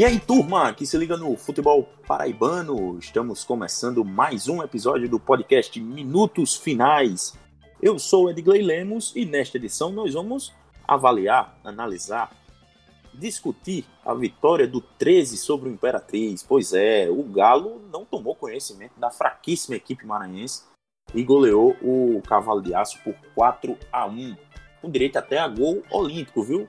E aí, turma, que se liga no futebol paraibano, estamos começando mais um episódio do podcast Minutos Finais. Eu sou Edgley Lemos e nesta edição nós vamos avaliar, analisar, discutir a vitória do 13 sobre o Imperatriz. Pois é, o Galo não tomou conhecimento da fraquíssima equipe maranhense e goleou o Cavalo de Aço por 4 a 1 com direito até a gol olímpico, viu?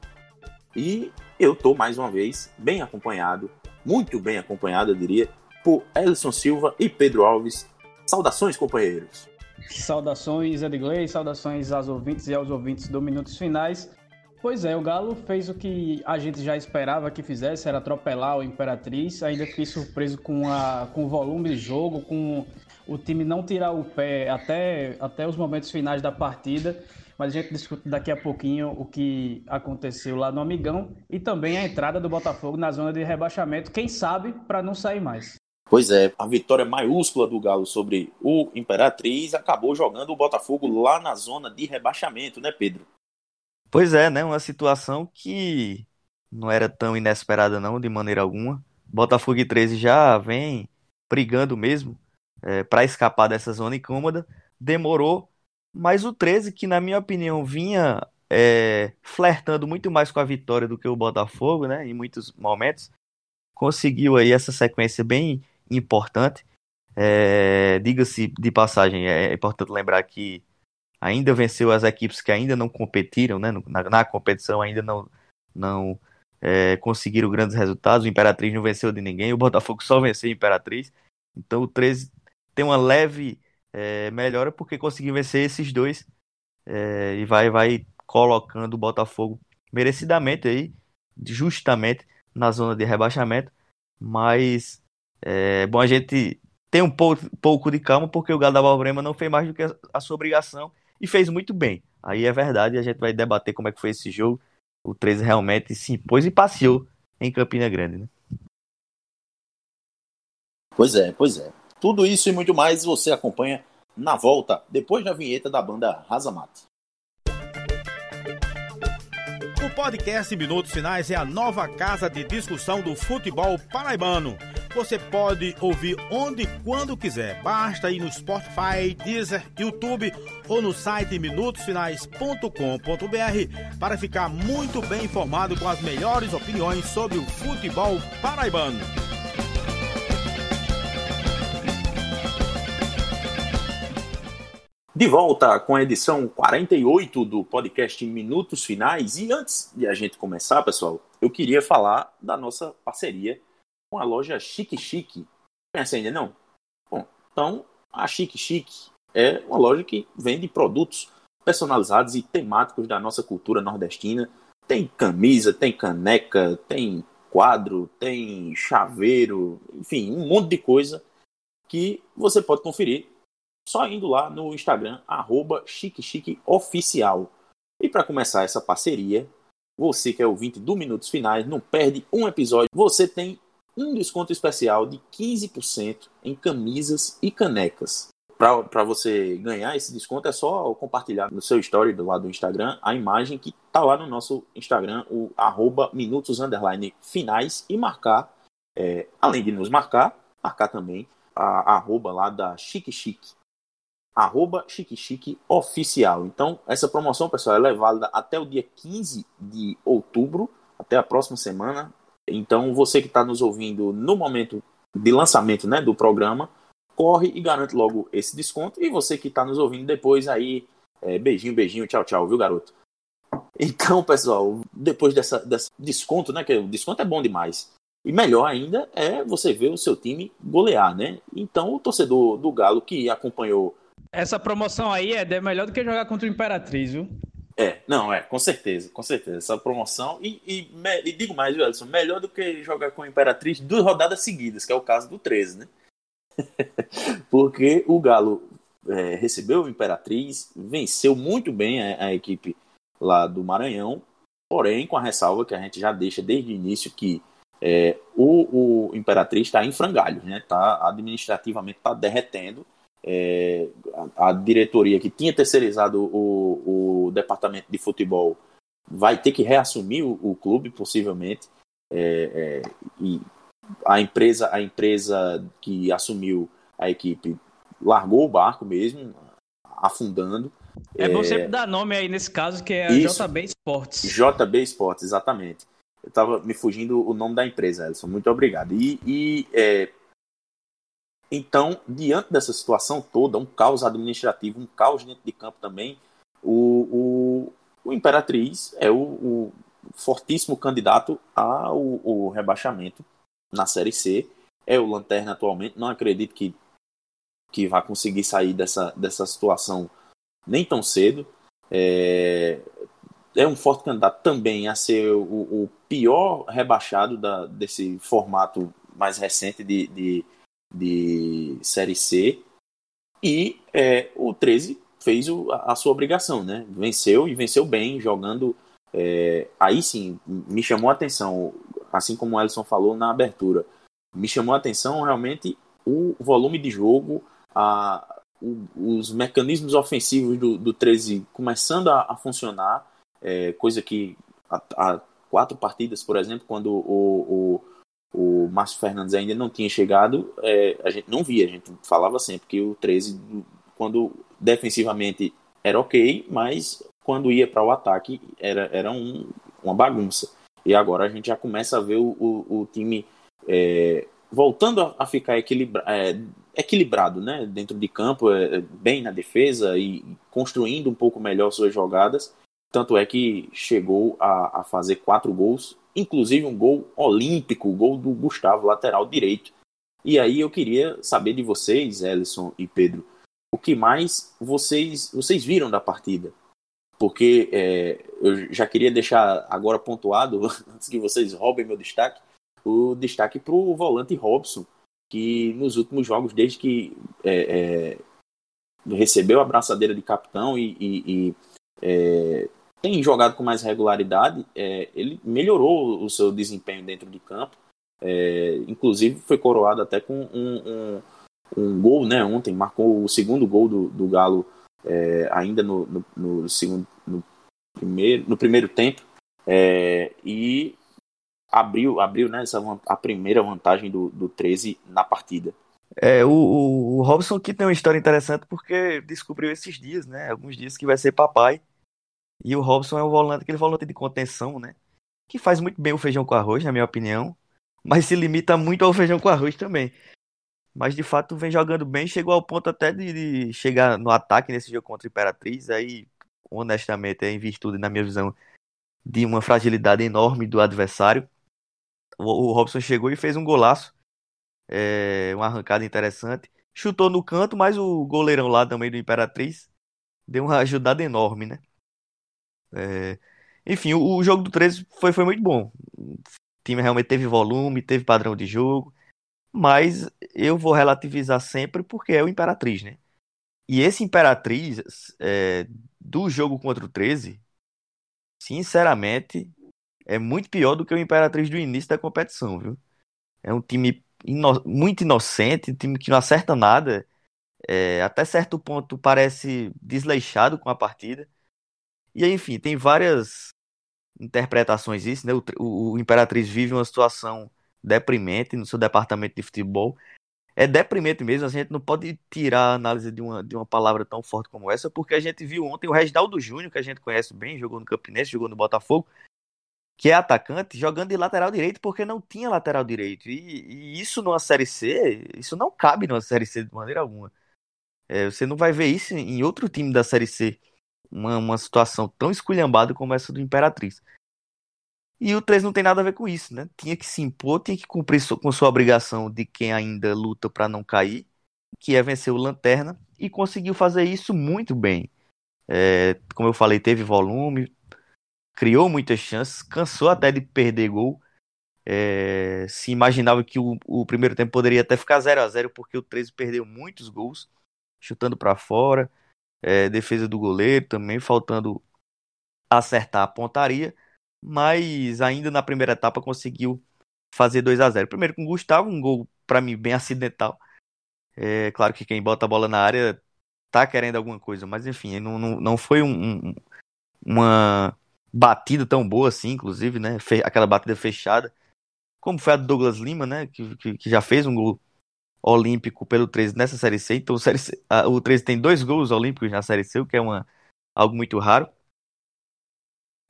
E eu tô mais uma vez bem acompanhado, muito bem acompanhado, eu diria, por Ellison Silva e Pedro Alves. Saudações, companheiros. Saudações, Edgley, saudações aos ouvintes e aos ouvintes do Minutos Finais. Pois é, o Galo fez o que a gente já esperava que fizesse, era atropelar o Imperatriz. Ainda fiquei surpreso com, a, com o volume de jogo, com o time não tirar o pé até, até os momentos finais da partida mas a gente discute daqui a pouquinho o que aconteceu lá no Amigão e também a entrada do Botafogo na zona de rebaixamento, quem sabe para não sair mais. Pois é, a vitória maiúscula do Galo sobre o Imperatriz acabou jogando o Botafogo lá na zona de rebaixamento, né, Pedro? Pois é, né? Uma situação que não era tão inesperada, não, de maneira alguma. Botafogo e 13 já vem brigando mesmo é, para escapar dessa zona incômoda. Demorou mas o 13, que na minha opinião vinha é, flertando muito mais com a vitória do que o Botafogo, né? Em muitos momentos, conseguiu aí essa sequência bem importante. É, Diga-se de passagem, é importante lembrar que ainda venceu as equipes que ainda não competiram, né? Na, na competição ainda não, não é, conseguiram grandes resultados. O Imperatriz não venceu de ninguém, o Botafogo só venceu o Imperatriz. Então o 13 tem uma leve é, melhora porque conseguiu vencer esses dois é, e vai, vai colocando o Botafogo merecidamente aí, justamente na zona de rebaixamento. Mas é bom a gente ter um pouco, pouco de calma porque o Galo da Brema não fez mais do que a, a sua obrigação e fez muito bem. Aí é verdade, a gente vai debater como é que foi esse jogo. O 13 realmente se impôs e passeou em Campina Grande, né? Pois é, pois é. Tudo isso e muito mais você acompanha na volta, depois da vinheta da banda Razamate. O podcast Minutos Finais é a nova casa de discussão do futebol paraibano. Você pode ouvir onde e quando quiser. Basta ir no Spotify, Deezer, YouTube ou no site minutosfinais.com.br para ficar muito bem informado com as melhores opiniões sobre o futebol paraibano. De volta com a edição 48 do podcast Minutos Finais. E antes de a gente começar, pessoal, eu queria falar da nossa parceria com a loja Chique Chique. Conhece ainda não? Bom, então a Chique Chique é uma loja que vende produtos personalizados e temáticos da nossa cultura nordestina. Tem camisa, tem caneca, tem quadro, tem chaveiro, enfim, um monte de coisa que você pode conferir só indo lá no Instagram, arroba chiquechiqueoficial. E para começar essa parceria, você que é ouvinte do Minutos Finais, não perde um episódio, você tem um desconto especial de 15% em camisas e canecas. Para você ganhar esse desconto é só compartilhar no seu story do lado do Instagram a imagem que está lá no nosso Instagram, o arroba minutos finais e marcar, é, além de nos marcar, marcar também a, a arroba lá da Chique Chique arroba Chique Chique Oficial. Então, essa promoção, pessoal, ela é válida até o dia 15 de outubro, até a próxima semana. Então, você que está nos ouvindo no momento de lançamento né, do programa, corre e garante logo esse desconto. E você que está nos ouvindo depois aí, é, beijinho, beijinho, tchau, tchau, viu, garoto? Então, pessoal, depois dessa, desse desconto, né, que o desconto é bom demais. E melhor ainda é você ver o seu time golear, né? Então, o torcedor do Galo que acompanhou essa promoção aí é melhor do que jogar contra o Imperatriz, viu? É, não, é, com certeza, com certeza. Essa promoção. E, e, e digo mais, viu, Alisson? Melhor do que jogar com o Imperatriz duas rodadas seguidas, que é o caso do 13, né? Porque o Galo é, recebeu o Imperatriz, venceu muito bem a, a, equipe lá do Maranhão, porém, com a ressalva que a gente já deixa desde o início que é, o, o Imperatriz está em frangalhos, né? Tá, administrativamente está derretendo é, a, a, diretoria que tinha terceirizado o, o departamento de futebol vai ter que reassumir o, o clube, possivelmente. é, é, e a empresa, a empresa que assumiu a equipe largou o barco mesmo, afundando. É bom sempre dar nome aí nesse caso, que é a Isso, JB Sports. JB Sports, exatamente. Eu estava me fugindo o nome da empresa, Elson. Muito obrigado. E, e é, então, diante dessa situação toda, um caos administrativo, um caos dentro de campo também, o, o, o Imperatriz é o, o, fortíssimo candidato ao rebaixamento na Série C. É o Lanterna atualmente. Não acredito que, que vá conseguir sair dessa, dessa situação nem tão cedo. É, é um forte candidato também a ser o, o pior rebaixado da, desse formato mais recente de, de, de Série C. E é, o 13 fez o, a, sua obrigação, né? Venceu e venceu bem, jogando. É, aí sim, me chamou a atenção, assim como o Alisson falou na abertura, me chamou a atenção realmente o volume de jogo, a, o, os mecanismos ofensivos do, do 13 começando a, a funcionar, é, coisa que há quatro partidas, por exemplo, quando o, o, o Márcio Fernandes ainda não tinha chegado, é, a gente não via, a gente falava sempre que o 13, quando defensivamente era ok, mas quando ia para o ataque era, era um, uma bagunça. E agora a gente já começa a ver o, o, o time é, voltando a, a ficar equilibra, é, equilibrado né, dentro de campo, é, bem na defesa e construindo um pouco melhor suas jogadas. Tanto é que chegou a, a fazer quatro gols, inclusive um gol olímpico, o gol do Gustavo, lateral direito. E aí eu queria saber de vocês, Ellison e Pedro, o que mais vocês, vocês viram da partida? Porque é, eu já queria deixar agora pontuado, antes que vocês roubem meu destaque, o destaque para o volante Robson, que nos últimos jogos, desde que é, é, recebeu a braçadeira de capitão e, e, e é, tem jogado com mais regularidade, é, ele melhorou o seu desempenho dentro de campo. É, inclusive foi coroado até com um, um, um, gol, né? Ontem marcou o segundo gol do, do Galo é, ainda no, no, no, segundo, no primeiro, no primeiro tempo e abriu, abriu né, essa, a primeira vantagem do, do 13 na partida. É, o, o, o Robson que tem uma história interessante porque descobriu esses dias, né? Alguns dias que vai ser papai. E o Robson é um volante, aquele volante de contenção, né? Que faz muito bem o feijão com arroz, na minha opinião. Mas se limita muito ao feijão com arroz também. Mas de fato vem jogando bem, chegou ao ponto até de, de chegar no ataque nesse jogo contra a Imperatriz. Aí, honestamente, é em virtude, na minha visão, de uma fragilidade enorme do adversário. O, o Robson chegou e fez um golaço. É, uma arrancada interessante. Chutou no canto, mas o goleirão lá também do Imperatriz deu uma ajudada enorme, né? É... Enfim, o, o, jogo do 13 foi, foi muito bom. O time realmente teve volume, teve padrão de jogo, mas eu vou relativizar sempre porque é o Imperatriz, né? E esse Imperatriz é, do jogo contra o 13, sinceramente, é muito pior do que o Imperatriz do início da competição, viu? É um time ino muito inocente, um time que não acerta nada. É, até certo ponto parece desleixado com a partida. E aí, enfim, tem várias interpretações disso, né? O, o, o Imperatriz vive uma situação deprimente no seu departamento de futebol. É deprimente mesmo, a gente não pode tirar a análise de uma, de uma palavra tão forte como essa, porque a gente viu ontem o Reginaldo Júnior, que a gente conhece bem, jogou no Campinense, jogou no Botafogo, que é atacante, jogando de lateral direito porque não tinha lateral direito. E, e isso numa Série C, isso não cabe numa Série C de maneira alguma. É, você não vai ver isso em outro time da Série C uma, uma situação tão esculhambada como essa do Imperatriz. E o 3 não tem nada a ver com isso, né? Tinha que se impor, tinha que cumprir com sua obrigação de quem ainda luta para não cair, que é vencer o Lanterna, e conseguiu fazer isso muito bem. É, como eu falei, teve volume, criou muitas chances, cansou até de perder gol. É, se imaginava que o, o, primeiro tempo poderia até ficar 0 a 0 porque o 13 perdeu muitos gols, chutando para fora é, defesa do goleiro também, faltando acertar a pontaria, mas ainda na primeira etapa conseguiu fazer 2 a 0 Primeiro com o Gustavo, um gol para mim bem acidental. É claro que quem bota a bola na área tá querendo alguma coisa, mas enfim, não, não, não foi um, um, uma batida tão boa assim, inclusive, né? Aquela batida fechada. como foi a do Douglas Lima, né? Que, que, que já fez um gol olímpico pelo 13 nessa Série C. Então o, série C, a, o 13 tem dois gols olímpicos na Série C, o que é uma, algo muito raro.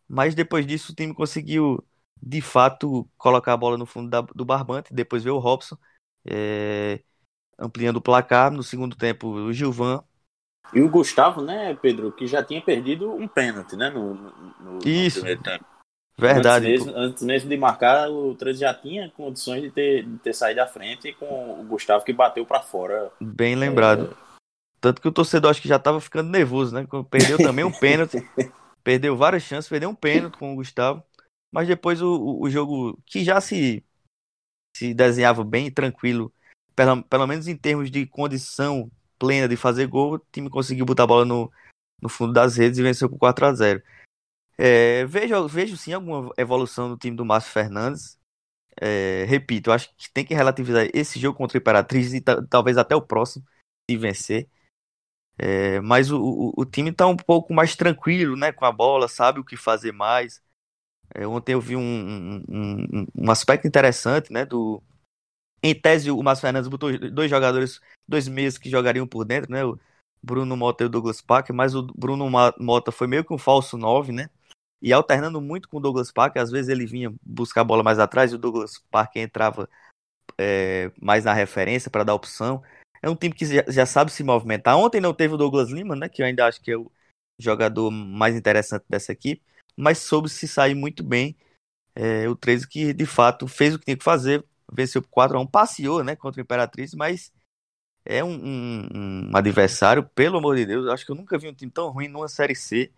Mas depois disso o time conseguiu, de fato, colocar a bola no fundo da, do barbante. Depois veio o Robson, é, ampliando o placar. No segundo tempo, o Gilvan. E o Gustavo, né, Pedro, que já tinha perdido um pênalti, né, no, no, Isso. no primeiro tempo. Verdade. Antes mesmo, antes mesmo, de marcar, o 13 já tinha condições de ter, de ter saído à frente com o Gustavo que bateu para fora. Bem lembrado. É... Tanto que o torcedor acho que já tava ficando nervoso, né? Perdeu também um pênalti. perdeu várias chances, perdeu um pênalti com o Gustavo. Mas depois o, o, jogo que já se, se desenhava bem tranquilo, pelo, pelo menos em termos de condição plena de fazer gol, o time conseguiu botar a bola no, no fundo das redes e venceu por 4 a 0 é, vejo, vejo sim alguma evolução no time do Márcio Fernandes. É, repito, acho que tem que relativizar esse jogo contra o Imperatriz e talvez até o próximo, se vencer. É, mas o, o, o time está um pouco mais tranquilo né, com a bola, sabe o que fazer mais. É, ontem eu vi um, um, um, aspecto interessante, né? Do... Em tese, o Márcio Fernandes botou dois jogadores, dois meios que jogariam por dentro, né? O Bruno Mota e o Douglas Parker, mas o Bruno Mota foi meio que um falso 9, né? E alternando muito com o Douglas Parker, às vezes ele vinha buscar a bola mais atrás e o Douglas Parker entrava é, mais na referência para dar opção. É um time que já, já, sabe se movimentar. Ontem não teve o Douglas Lima, né, que eu ainda acho que é o jogador mais interessante dessa equipe, mas soube se sair muito bem. É, o 13 que de fato fez o que tinha que fazer, venceu por 4 a 1 passeou né, contra o Imperatriz, mas é um, um, um adversário, pelo amor de Deus, acho que eu nunca vi um time tão ruim numa Série C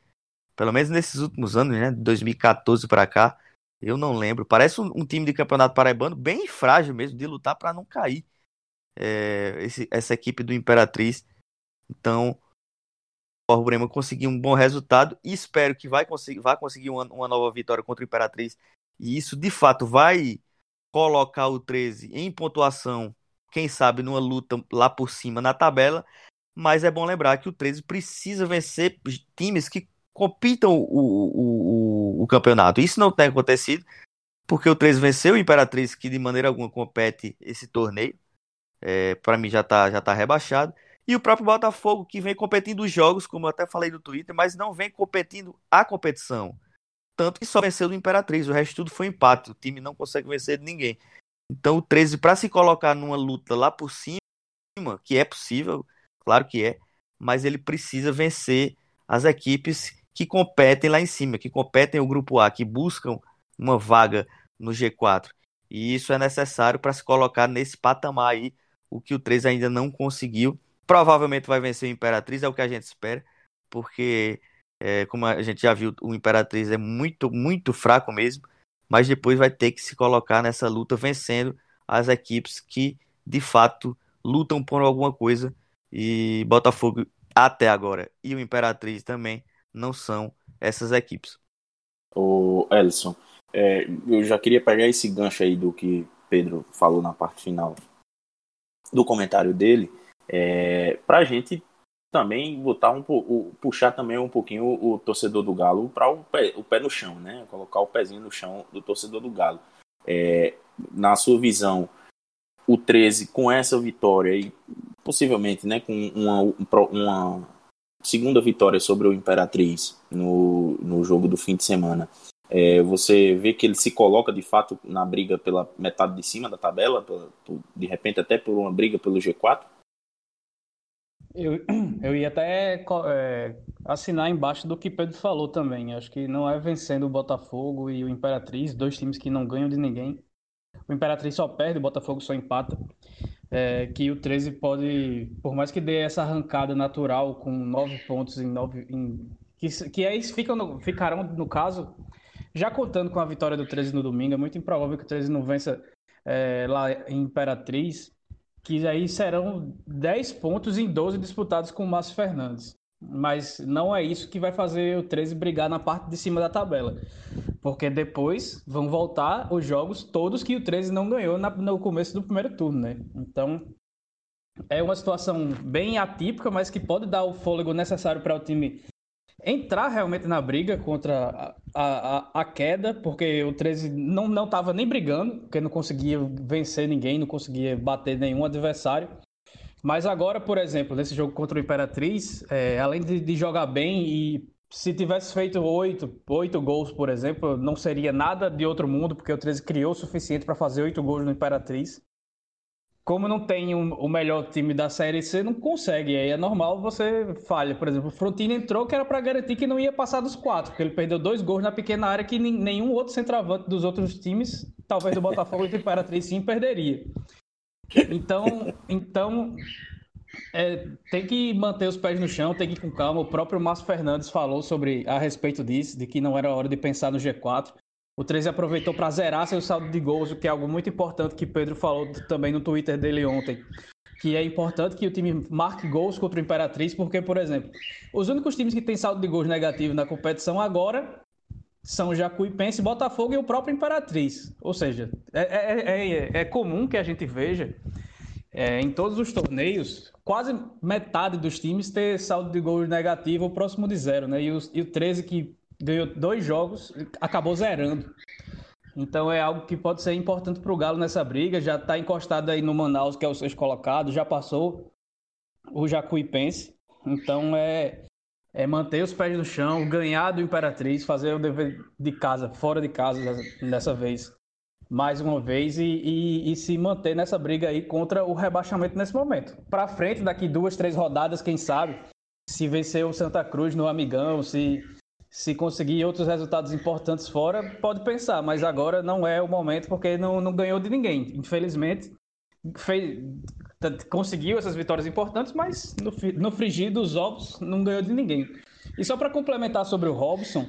pelo menos nesses últimos anos, né? De 2014 para cá, eu não lembro. Parece um, um, time de campeonato paraibano bem frágil mesmo, de lutar para não cair. É, esse, essa equipe do Imperatriz. Então, o Brema conseguiu um bom resultado e espero que vai conseguir, vai conseguir uma, uma nova vitória contra o Imperatriz. E isso, de fato, vai colocar o 13 em pontuação, quem sabe numa luta lá por cima na tabela. Mas é bom lembrar que o 13 precisa vencer times que compitam o, o, o, o campeonato. Isso não tem acontecido, porque o 13 venceu o Imperatriz, que de maneira alguma compete esse torneio. É, para mim já está já tá rebaixado. E o próprio Botafogo, que vem competindo os jogos, como eu até falei no Twitter, mas não vem competindo a competição. Tanto que só venceu do Imperatriz, o resto tudo foi empate. O time não consegue vencer de ninguém. Então o 13, para se colocar numa luta lá por cima, que é possível, claro que é, mas ele precisa vencer as equipes que competem lá em cima, que competem o grupo A, que buscam uma vaga no G4. E isso é necessário para se colocar nesse patamar aí, o que o 3 ainda não conseguiu. Provavelmente vai vencer o Imperatriz, é o que a gente espera, porque, é, como a gente já viu, o Imperatriz é muito, muito fraco mesmo, mas depois vai ter que se colocar nessa luta vencendo as equipes que, de fato, lutam por alguma coisa. E Botafogo, até agora, e o Imperatriz também, não são essas equipes. O Ellison, é, eu já queria pegar esse gancho aí do que Pedro falou na parte final do comentário dele, é, para a gente também botar um puxar também um pouquinho o, o torcedor do Galo para o o pé no chão, né? Colocar o pezinho no chão do torcedor do Galo. É, na sua visão, o 13 com essa vitória e possivelmente, né, com uma, uma segunda vitória sobre o Imperatriz no, no jogo do fim de semana, é, você vê que ele se coloca de fato na briga pela metade de cima da tabela, por, de repente até por uma briga pelo G4? Eu, eu ia até é, assinar embaixo do que Pedro falou também. Acho que não é vencendo o Botafogo e o Imperatriz, dois times que não ganham de ninguém. O Imperatriz só perde, o Botafogo só empata é, que o 13 pode, por mais que dê essa arrancada natural com nove pontos em nove. Em, que, que é, ficam no, ficarão, no caso, já contando com a vitória do 13 no domingo, é muito improvável que o 13 não vença é, lá em Imperatriz, que aí serão 10 pontos em 12 disputados com o Márcio Fernandes. Mas não é isso que vai fazer o 13 brigar na parte de cima da tabela. Porque depois vão voltar os jogos todos que o 13 não ganhou na, no começo do primeiro turno, né? Então é uma situação bem atípica, mas que pode dar o fôlego necessário para o time entrar realmente na briga contra a, a, a queda, porque o 13 não não estava nem brigando, porque não conseguia vencer ninguém, não conseguia bater nenhum adversário. Mas agora, por exemplo, nesse jogo contra o Imperatriz, é, além de, de, jogar bem e se tivesse feito oito, oito gols, por exemplo, não seria nada de outro mundo, porque o 13 criou o suficiente para fazer oito gols no Imperatriz como não tem um, o melhor time da Série C, não consegue. Aí é normal você falha. Por exemplo, o Frontino entrou que era para garantir que não ia passar dos quatro, porque ele perdeu dois gols na pequena área que nenhum outro centroavante dos outros times, talvez do Botafogo e do Imperatriz, sim, perderia. Então, então é, tem que manter os pés no chão, tem que ir com calma. O próprio Márcio Fernandes falou sobre a respeito disso, de que não era hora de pensar no G4. O 13 aproveitou para zerar seu saldo de gols, o que é algo muito importante que Pedro falou também no Twitter dele ontem. Que é importante que o time marque gols contra o Imperatriz, porque, por exemplo, os únicos times que têm saldo de gols negativo na competição agora são Jacuipense, Botafogo e o próprio Imperatriz. Ou seja, é, é, é, é comum que a gente veja é, em todos os torneios, quase metade dos times ter saldo de gols negativo próximo de zero, né? E, os, e o 13 que ganhou dois jogos, acabou zerando. Então é algo que pode ser importante para o Galo nessa briga. Já está encostado aí no Manaus, que é o sexto colocado, já passou o Jacuipense. Então é, é manter os pés no chão, ganhar do Imperatriz, fazer o dever de casa, fora de casa dessa vez, mais uma vez, e, e, e se manter nessa briga aí contra o rebaixamento nesse momento. Para frente, daqui duas, três rodadas, quem sabe, se vencer o Santa Cruz no Amigão, se se conseguir outros resultados importantes fora, pode pensar, mas agora não é o momento porque não, não ganhou de ninguém. Infelizmente, fez, conseguiu essas vitórias importantes, mas no, no frigir dos ovos não ganhou de ninguém. E só para complementar sobre o Robson,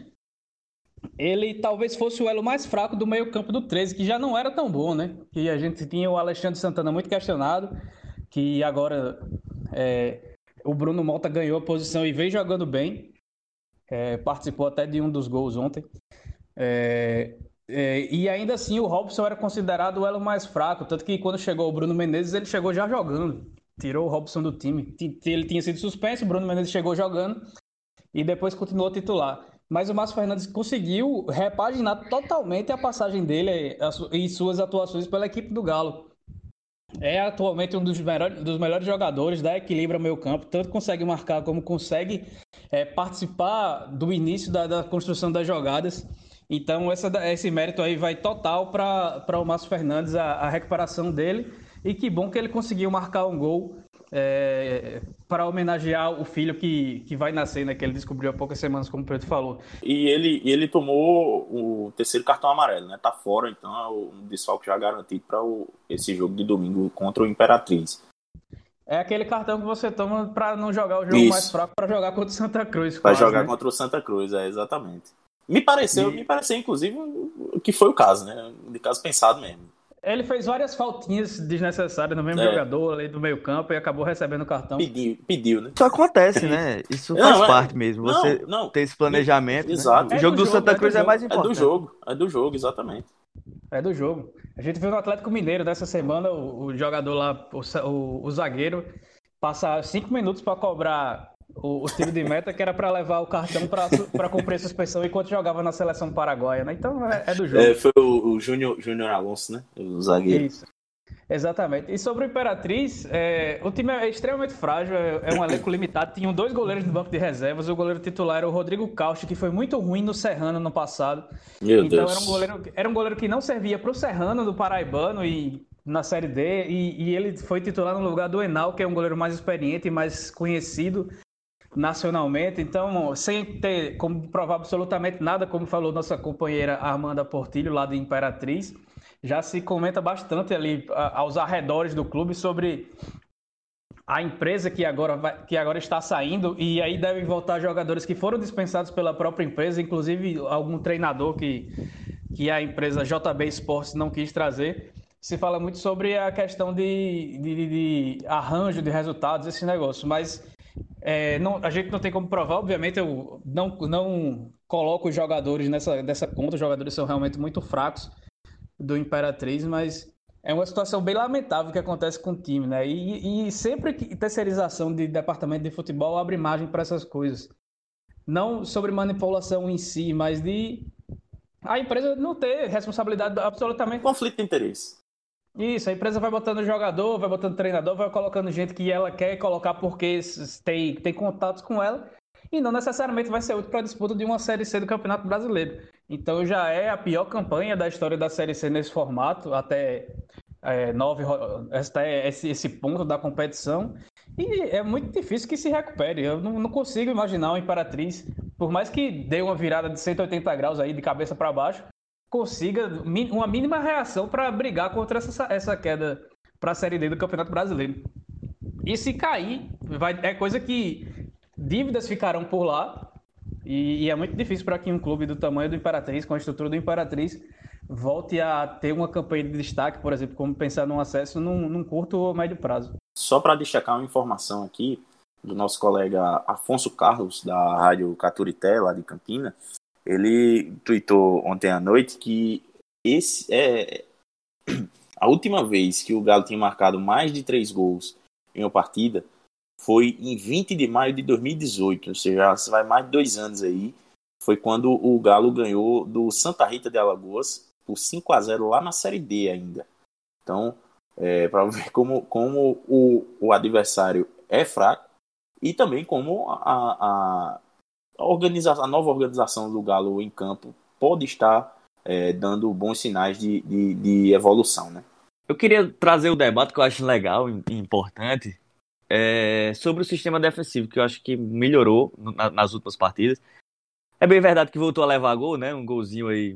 ele talvez fosse o elo mais fraco do meio-campo do 13, que já não era tão bom, né? Que a gente tinha o Alexandre Santana muito questionado, que agora é, o Bruno Mota ganhou a posição e vem jogando bem é, participou até de um dos gols ontem. É, é, e ainda assim o Robson era considerado o elo mais fraco, tanto que quando chegou o Bruno Menezes, ele chegou já jogando. Tirou o Robson do time. Ele tinha sido suspenso, o Bruno Menezes chegou jogando e depois continuou titular. Mas o Márcio Fernandes conseguiu repaginar totalmente a passagem dele e suas atuações pela equipe do Galo. É atualmente um dos melhores, dos melhores jogadores, dá equilíbrio ao meio campo, tanto consegue marcar como consegue é, participar do início da, da, construção das jogadas. Então, essa, esse mérito aí vai total para o Márcio Fernandes, a, a, recuperação dele. E que bom que ele conseguiu marcar um gol é, para homenagear o filho que, que vai nascer, né? Que ele descobriu há poucas semanas, como o Pedro falou. E ele, ele tomou o terceiro cartão amarelo, né? Tá fora, então é um desfalque já garantido para esse jogo de domingo contra o Imperatriz. É aquele cartão que você toma para não jogar o jogo Isso. mais fraco, para jogar contra o Santa Cruz. Para jogar né? contra o Santa Cruz, é exatamente. Me pareceu, e... me pareceu inclusive que foi o caso, né? De caso pensado mesmo. Ele fez várias faltinhas desnecessárias no mesmo é. jogador ali do meio campo e acabou recebendo o cartão. Pediu, pediu, né? Isso acontece, né? Isso faz não, é- parte mesmo. Você não, não. ter esse planejamento. Né? Exato. Né? O jogo é do, do Santa é Cruz é, mais importante. É do jogo, é do jogo, exatamente. É do jogo. A gente viu no Atlético Mineiro dessa semana o, o jogador lá, o, o, o zagueiro, passar cinco minutos para cobrar o, o, tiro de meta que era para levar o cartão para cumprir a suspensão enquanto jogava na seleção paraguaia, né? Então é, é do jogo. É, foi o, o Júnior, Júnior Alonso, né? O zagueiro. Isso. Exatamente. E sobre o Imperatriz, é, o time é extremamente frágil, é, é, um elenco limitado. Tinham dois goleiros no banco de reservas. O goleiro titular era o Rodrigo Caucho, que foi muito ruim no Serrano no passado. Meu então Deus. Era, um goleiro, era um goleiro que não servia para o Serrano do Paraibano e na Série D. E, e, ele foi titular no lugar do Enal, que é um goleiro mais experiente e mais conhecido nacionalmente. Então, sem ter como provar absolutamente nada, como falou nossa companheira Armanda Portilho, lá de Imperatriz, já se comenta bastante ali aos arredores do clube sobre a empresa que agora, vai, que agora está saindo e aí devem voltar jogadores que foram dispensados pela própria empresa, inclusive algum treinador que, que a empresa JB Sports não quis trazer. Se fala muito sobre a questão de, de, de arranjo de resultados, esse negócio, mas é, não, a gente não tem como provar, obviamente, eu não, não coloco os jogadores nessa dessa conta, os jogadores são realmente muito fracos do Imperatriz, mas é uma situação bem lamentável que acontece com o time, né? E, e sempre que terceirização de departamento de futebol abre margem para essas coisas. não sobre manipulação em si, mas de a empresa não ter responsabilidade absolutamente. Conflito de interesse. Isso, a empresa vai botando jogador, vai botando treinador, vai colocando gente que ela quer colocar porque tem, tem contatos com ela e não necessariamente vai ser útil para a disputa de uma Série C do Campeonato Brasileiro. Então já é a pior campanha da história da Série C nesse formato, até é, nove, esse, esse ponto da competição. E é muito difícil que se recupere. Eu não, não consigo imaginar o Imperatriz, por mais que dê uma virada de 180 graus aí de cabeça para baixo, consiga uma mínima reação para brigar contra essa, essa queda para a Série D do Campeonato Brasileiro. E se cair, vai, é coisa que dívidas ficarão por lá. E, e é muito difícil para que um clube do tamanho do Imperatriz, com a estrutura do Imperatriz, volte a ter uma campanha de destaque, por exemplo, como pensar num acesso num, num curto ou médio prazo. Só para destacar uma informação aqui do nosso colega Afonso Carlos, da Rádio Caturité, lá de Campina, ele tweetou ontem à noite que esse é a última vez que o Galo tinha marcado mais de três gols em uma partida foi em 20 de maio de 2018, ou seja, vai mais de dois anos aí. Foi quando o Galo ganhou do Santa Rita de Alagoas por 5 a 0 lá na Série D ainda. Então, é, para ver como, como o, o adversário é fraco e também como a, a, a, organização, a nova organização do Galo em campo pode estar é, dando bons sinais de, de, de, evolução. Né? Eu queria trazer o debate que eu acho legal e importante é, sobre o sistema defensivo, que eu acho que melhorou nas últimas partidas. É bem verdade que voltou a levar gol, né? Um golzinho aí.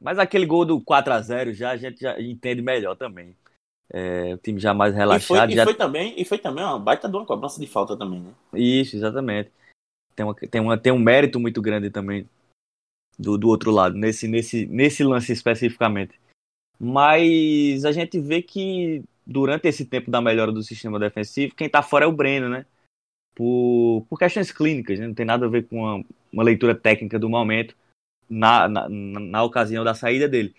Mas aquele gol do 4 a 0 já a gente já entende melhor também. É, o time já mais relaxado. E foi, já... e foi, também, e foi também uma baita de uma cobrança de falta também, né? Isso, exatamente. Tem, uma, tem, uma, tem um mérito muito grande também do, do outro lado, nesse, nesse, nesse lance especificamente. Mas a gente vê que durante esse tempo da melhora do sistema defensivo, quem está fora é o Breno, né? Por, por questões clínicas, né? não tem nada a ver com uma, uma leitura técnica do momento na, na, na ocasião da saída dele.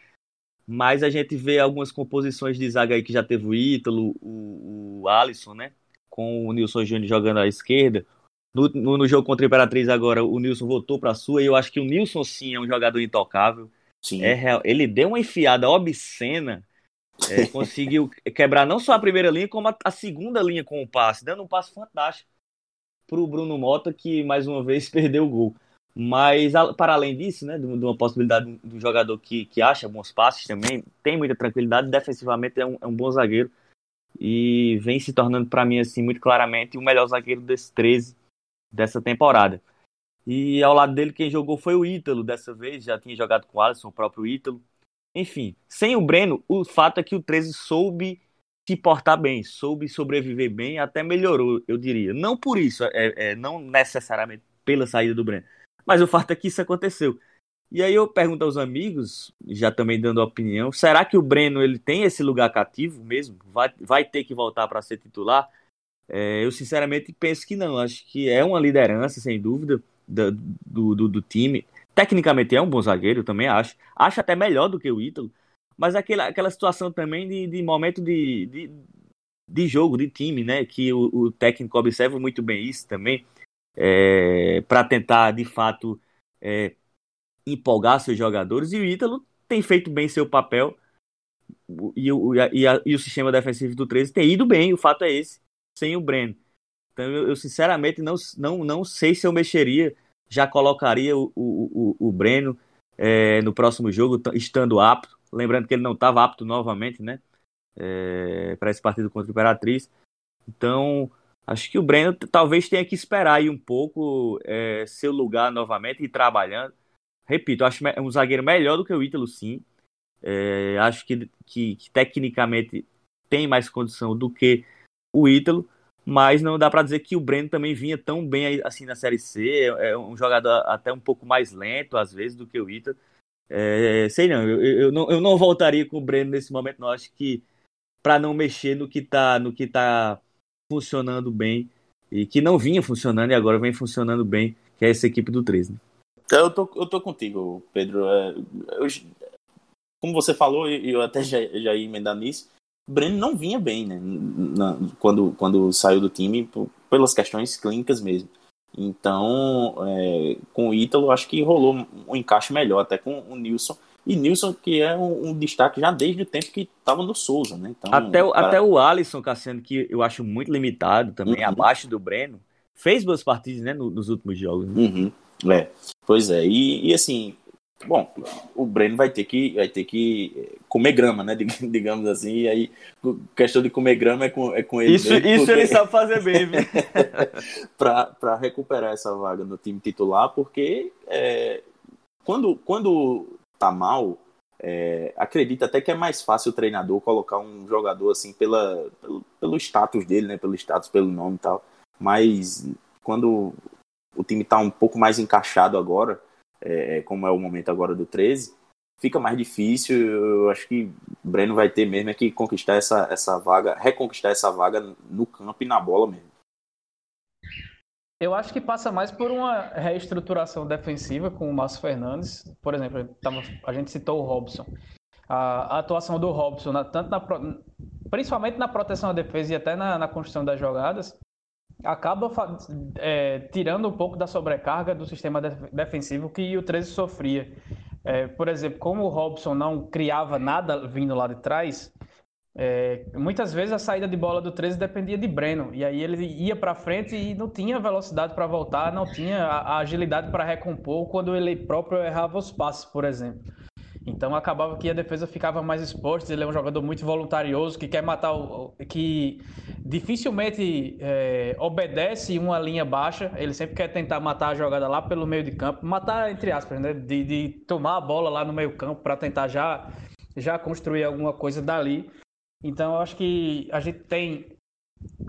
Mas a gente vê algumas composições de zaga aí que já teve o Ítalo, o, o Alisson, né? Com o Nilson Júnior jogando à esquerda. No, no, no, jogo contra a Imperatriz agora, o Nilson voltou para a sua e eu acho que o Nilson sim é um jogador intocável. Sim. É real. Ele deu uma enfiada obscena. É, conseguiu quebrar não só a primeira linha, como a, a, segunda linha com o passe, dando um passe fantástico para o Bruno Mota, que mais uma vez perdeu o gol. Mas, para além disso, né, de uma possibilidade do jogador que, que acha bons passes também, tem muita tranquilidade, defensivamente é um, é um bom zagueiro e vem se tornando, para mim, assim, muito claramente o melhor zagueiro desses 13 dessa temporada. E ao lado dele, quem jogou foi o Ítalo dessa vez, já tinha jogado com o Alisson, o próprio Ítalo. Enfim, sem o Breno, o fato é que o 13 soube se portar bem, soube sobreviver bem, até melhorou, eu diria. Não por isso, é, é não necessariamente pela saída do Breno mas o fato é que isso aconteceu. E aí eu pergunto aos amigos, já também dando opinião, será que o Breno ele tem esse lugar cativo mesmo? Vai, vai ter que voltar para ser titular? É, eu sinceramente penso que não. Acho que é uma liderança, sem dúvida, do, do, do, time. Tecnicamente é um bom zagueiro, também acho. Acho até melhor do que o Ítalo. Mas aquela, aquela situação também de, de momento de, de, de jogo, de time, né? Que o, o técnico observa muito bem isso também é, para tentar de fato é, empolgar seus jogadores. E o Ítalo tem feito bem seu papel e o, e, a, e o sistema defensivo do 13 tem ido bem, o fato é esse, sem o Breno. Então eu, eu sinceramente não, não, não sei se eu mexeria, já colocaria o, o, o, o Breno é, no próximo jogo, estando apto. Lembrando que ele não estava apto novamente, né? É, para esse partido contra o Imperatriz. Então, Acho que o Breno talvez tenha que esperar aí um pouco é, seu lugar novamente e trabalhando. Repito, acho um zagueiro melhor do que o Ítalo, sim. É, acho que, que, que, tecnicamente tem mais condição do que o Ítalo, mas não dá para dizer que o Breno também vinha tão bem assim na Série C. É, um jogador até um pouco mais lento, às vezes, do que o Ítalo. É, sei não eu, eu, não, eu não voltaria com o Breno nesse momento, não. Acho que para não mexer no que tá, no que tá funcionando bem e que não vinha funcionando e agora vem funcionando bem, que é essa equipe do 13. Né? Eu tô, eu tô contigo, Pedro. É, eu, como você falou, e eu até já, já ia emendar nisso, Breno não vinha bem, né? Na, quando, quando saiu do time, pelas questões clínicas mesmo. Então, é, com o Ítalo, acho que rolou um encaixe melhor, até com o Nilson. E Nilson, que é um, um destaque já desde o tempo que estava no Souza, né? Então, até, o, cara... até o Alisson, Cassiano, que eu acho muito limitado também, uhum. abaixo do Breno, fez boas partidas, né, nos últimos jogos. Né? Uhum. É, pois é. E, e, assim, bom, o Breno vai ter que, vai ter que comer grama, né? Digamos assim. E aí, questão de comer grama é com, é com ele. Isso, mesmo, isso porque... ele sabe fazer bem, para recuperar essa vaga no time titular, porque é, quando, quando tá mal, é, acredito até que é mais fácil o treinador colocar um jogador assim pela, pelo, pelo status dele, né? Pelo status, pelo nome e tal. Mas quando o time está um pouco mais encaixado agora, é, como é o momento agora do 13, fica mais difícil. Eu acho que o Breno vai ter mesmo é que conquistar essa, essa vaga, reconquistar essa vaga no campo e na bola mesmo. Eu acho que passa mais por uma reestruturação defensiva com o Márcio Fernandes. Por exemplo, a gente citou o Robson. A, atuação do Robson, tanto na, principalmente na proteção à defesa e até na, na construção das jogadas, acaba é, tirando um pouco da sobrecarga do sistema defensivo que o 13 sofria. É, por exemplo, como o Robson não criava nada vindo lá de trás, é, muitas vezes a saída de bola do 13 dependia de Breno, e aí ele ia para frente e não tinha velocidade para voltar, não tinha a, a agilidade para recompor quando ele próprio errava os passes, por exemplo. Então acabava que a defesa ficava mais exposta. Ele é um jogador muito voluntarioso que quer matar o. que dificilmente é, obedece uma linha baixa. Ele sempre quer tentar matar a jogada lá pelo meio de campo. Matar, entre aspas, né? De, de tomar a bola lá no meio campo para tentar já, já construir alguma coisa dali. Então eu acho que a gente tem.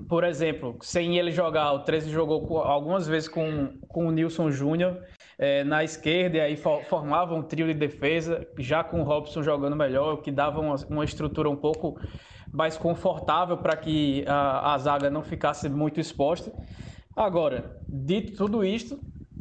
Por exemplo, sem ele jogar, o 13 jogou algumas vezes com, com o Nilson Júnior é, na esquerda, e aí formava um trio de defesa, já com o Robson jogando melhor, que dava uma, uma estrutura um pouco mais confortável para que a, a zaga não ficasse muito exposta. Agora, dito tudo isto,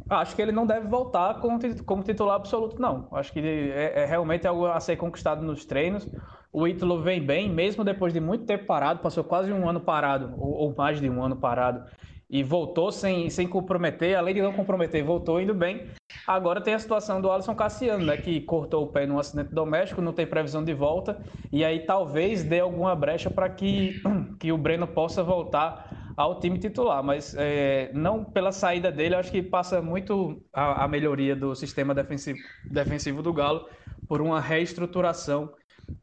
acho que ele não deve voltar como, como titular absoluto, não. Acho que é, é, realmente algo a ser conquistado nos treinos. O Ítalo vem bem, mesmo depois de muito tempo parado, passou quase um ano parado, ou, ou mais de um ano parado e voltou sem, sem comprometer, além de não comprometer, voltou indo bem. Agora tem a situação do Alisson Cassiano, né, que cortou o pé num acidente doméstico, não tem previsão de volta, e aí talvez dê alguma brecha para que, que o Breno possa voltar ao time titular, mas é, não pela saída dele, acho que passa muito a, a melhoria do sistema defensivo, defensivo do Galo por uma reestruturação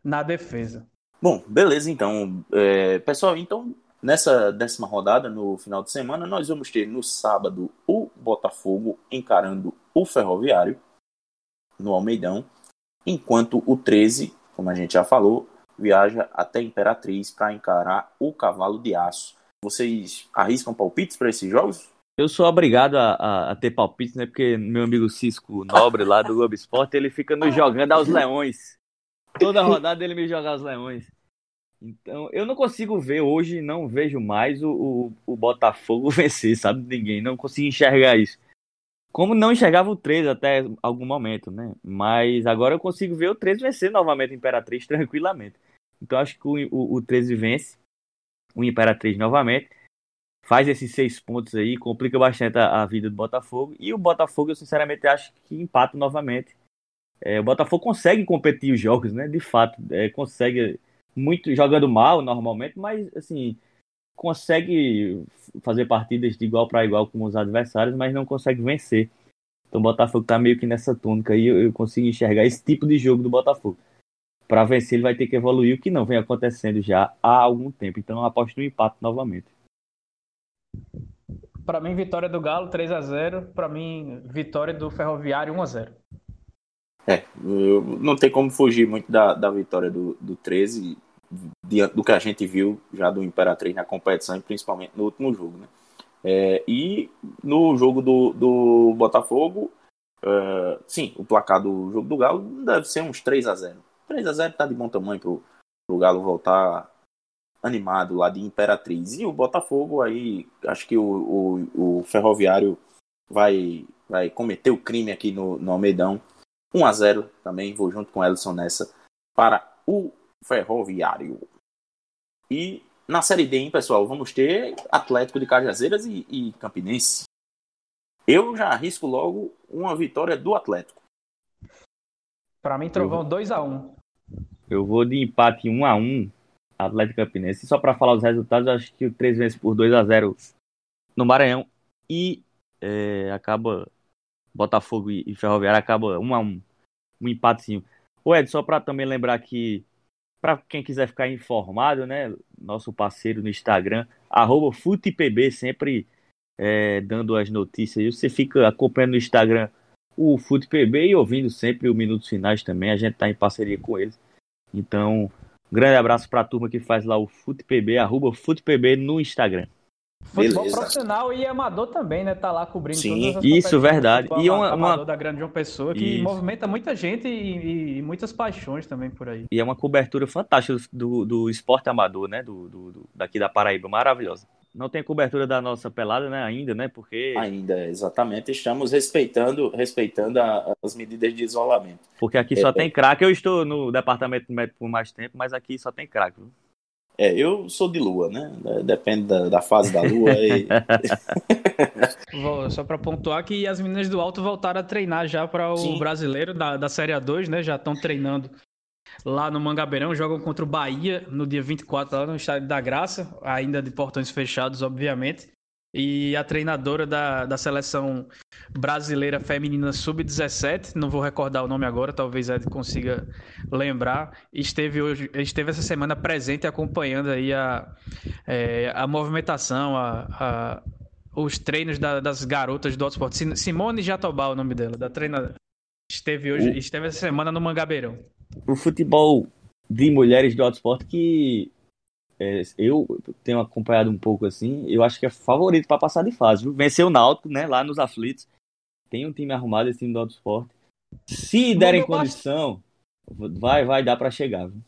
na defesa. Bom, beleza então. É, pessoal, então Nessa décima rodada, no final de semana, nós vamos ter no sábado o Botafogo encarando o Ferroviário no Almeidão, enquanto o 13, como a gente já falou, viaja até Imperatriz para encarar o Cavalo de Aço. Vocês arriscam palpites para esses jogos? Eu sou obrigado a, a, a, ter palpites, né? Porque meu amigo Cisco Nobre, lá do Globo Esporte, ele fica nos jogando aos leões. Toda rodada ele me joga aos leões. Então, eu não consigo ver hoje, não vejo mais o, o, o, Botafogo vencer, sabe? Ninguém, não consigo enxergar isso. Como não enxergava o 13 até algum momento, né? Mas agora eu consigo ver o 13 vencer novamente o Imperatriz tranquilamente. Então, acho que o, o, o 13 vence o Imperatriz novamente. Faz esses seis pontos aí, complica bastante a, a vida do Botafogo. E o Botafogo, eu sinceramente acho que empata novamente. É, o Botafogo consegue competir os jogos, né? De fato, é, consegue muito jogando mal normalmente, mas assim consegue fazer partidas de igual para igual com os adversários, mas não consegue vencer. Então o Botafogo tá meio que nessa túnica aí, eu, consigo enxergar esse tipo de jogo do Botafogo. Para vencer ele vai ter que evoluir, o que não vem acontecendo já há algum tempo. Então eu aposto no empate novamente. Para mim, vitória do Galo 3 a 0 Para mim, vitória do Ferroviário 1 a 0 é, não tem como fugir muito da, da vitória do, do 13, diante do que a gente viu já do Imperatriz na competição e principalmente no último jogo. Né? É, e no jogo do, do Botafogo, é, sim, o placar do jogo do Galo deve ser uns 3 a 0 3 a 0 tá de bom tamanho pro, pro Galo voltar animado lá de Imperatriz. E o Botafogo aí, acho que o, o, o Ferroviário vai, vai cometer o crime aqui no, no Almeidão 1 a 0 também, vou junto com o Ellison nessa, para o Ferroviário. E na Série D, hein, pessoal, vamos ter Atlético de Cajazeiras e, e Campinense. Eu já arrisco logo uma vitória do Atlético. Para mim, Trovão 2x1. Um. Eu vou de empate 1x1 Atlético Campinense. Só para falar os resultados, acho que o 3 vezes por 2x0 no Maranhão. E é, acaba. Botafogo e, e Ferroviário acaba 1x1. Um empatezinho. O Ed, só para também lembrar que, para quem quiser ficar informado, né? Nosso parceiro no Instagram, arroba FutePB, sempre é, dando as notícias. Você fica acompanhando no Instagram o FutePB e ouvindo sempre o Minutos Finais também. A gente está em parceria com eles. Então, um grande abraço para a turma que faz lá o FutePB, arroba FutePB no Instagram. Futebol Beleza. profissional e amador também, né? Tá lá cobrindo Sim, todas as Isso, verdade. E uma, uma... da Grande João Pessoa, que isso. movimenta muita gente e, e, muitas paixões também por aí. E é uma cobertura fantástica do, do esporte amador, né? Do, do, do, daqui da Paraíba, maravilhosa. Não tem cobertura da nossa pelada, né? Ainda, né? Porque. Ainda, exatamente. Estamos respeitando, respeitando a, as medidas de isolamento. Porque aqui só é, tem craque. Eu estou no departamento médico por mais tempo, mas aqui só tem craque. É, eu sou de lua, né? Depende da, da fase da lua. E... Só para pontuar que as meninas do alto voltaram a treinar já para o Sim. brasileiro da, da Série A2, né? Já estão treinando lá no Mangabeirão, jogam contra o Bahia no dia 24, lá no Estádio da Graça, ainda de portões fechados, obviamente. E a treinadora da, da seleção brasileira feminina sub-17, não vou recordar o nome agora, talvez Ed consiga lembrar, esteve, hoje, esteve essa semana presente acompanhando aí a, é, a movimentação, a, a os treinos da, das garotas do Autosport. Simone Jatobá, o nome dela, da treinadora. Esteve hoje, esteve essa semana no Mangabeirão o futebol de mulheres do autosport que é, eu tenho acompanhado um pouco assim, eu acho que é favorito para passar de fase. Viu? Venceu o Náutico, né, lá nos aflitos. Tem um time arrumado esse time do autosport. Se derem condição, vai vai dar para chegar. Viu?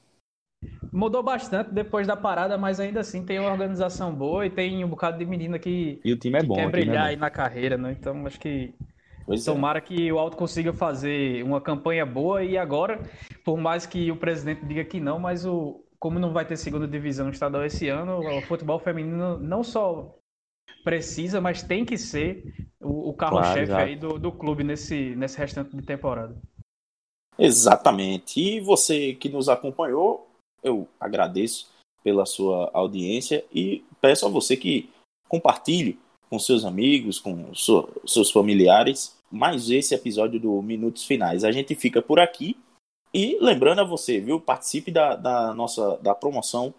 Mudou bastante depois da parada, mas ainda assim tem uma organização boa e tem um bocado de menina que, e o time é bom, quer é brilhar é aí na carreira, né? Então acho que Pois é. Tomara é. que o Alto consiga fazer uma campanha boa e agora, por mais que o presidente diga que não, mas o, como não vai ter segunda divisão estadual esse ano, o futebol feminino não só precisa, mas tem que ser o, o carro-chefe claro, aí do, do clube nesse, nesse restante de temporada. Exatamente. E você que nos acompanhou, eu agradeço pela sua audiência e peço a você que compartilhe com seus amigos, com so, seus familiares, mais esse episódio do Minutos Finais. A gente fica por aqui e lembrando a você, viu, participe da, da nossa da promoção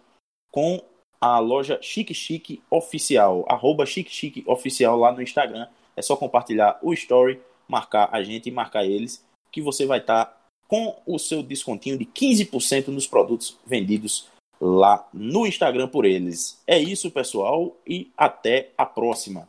com a loja Chique Chique Oficial, arroba Chique Chique Oficial lá no Instagram. É só compartilhar o story, marcar a gente e marcar eles, que você vai estar tá com o seu descontinho de 15% nos produtos vendidos lá no Instagram por eles. É isso, pessoal, e até a próxima.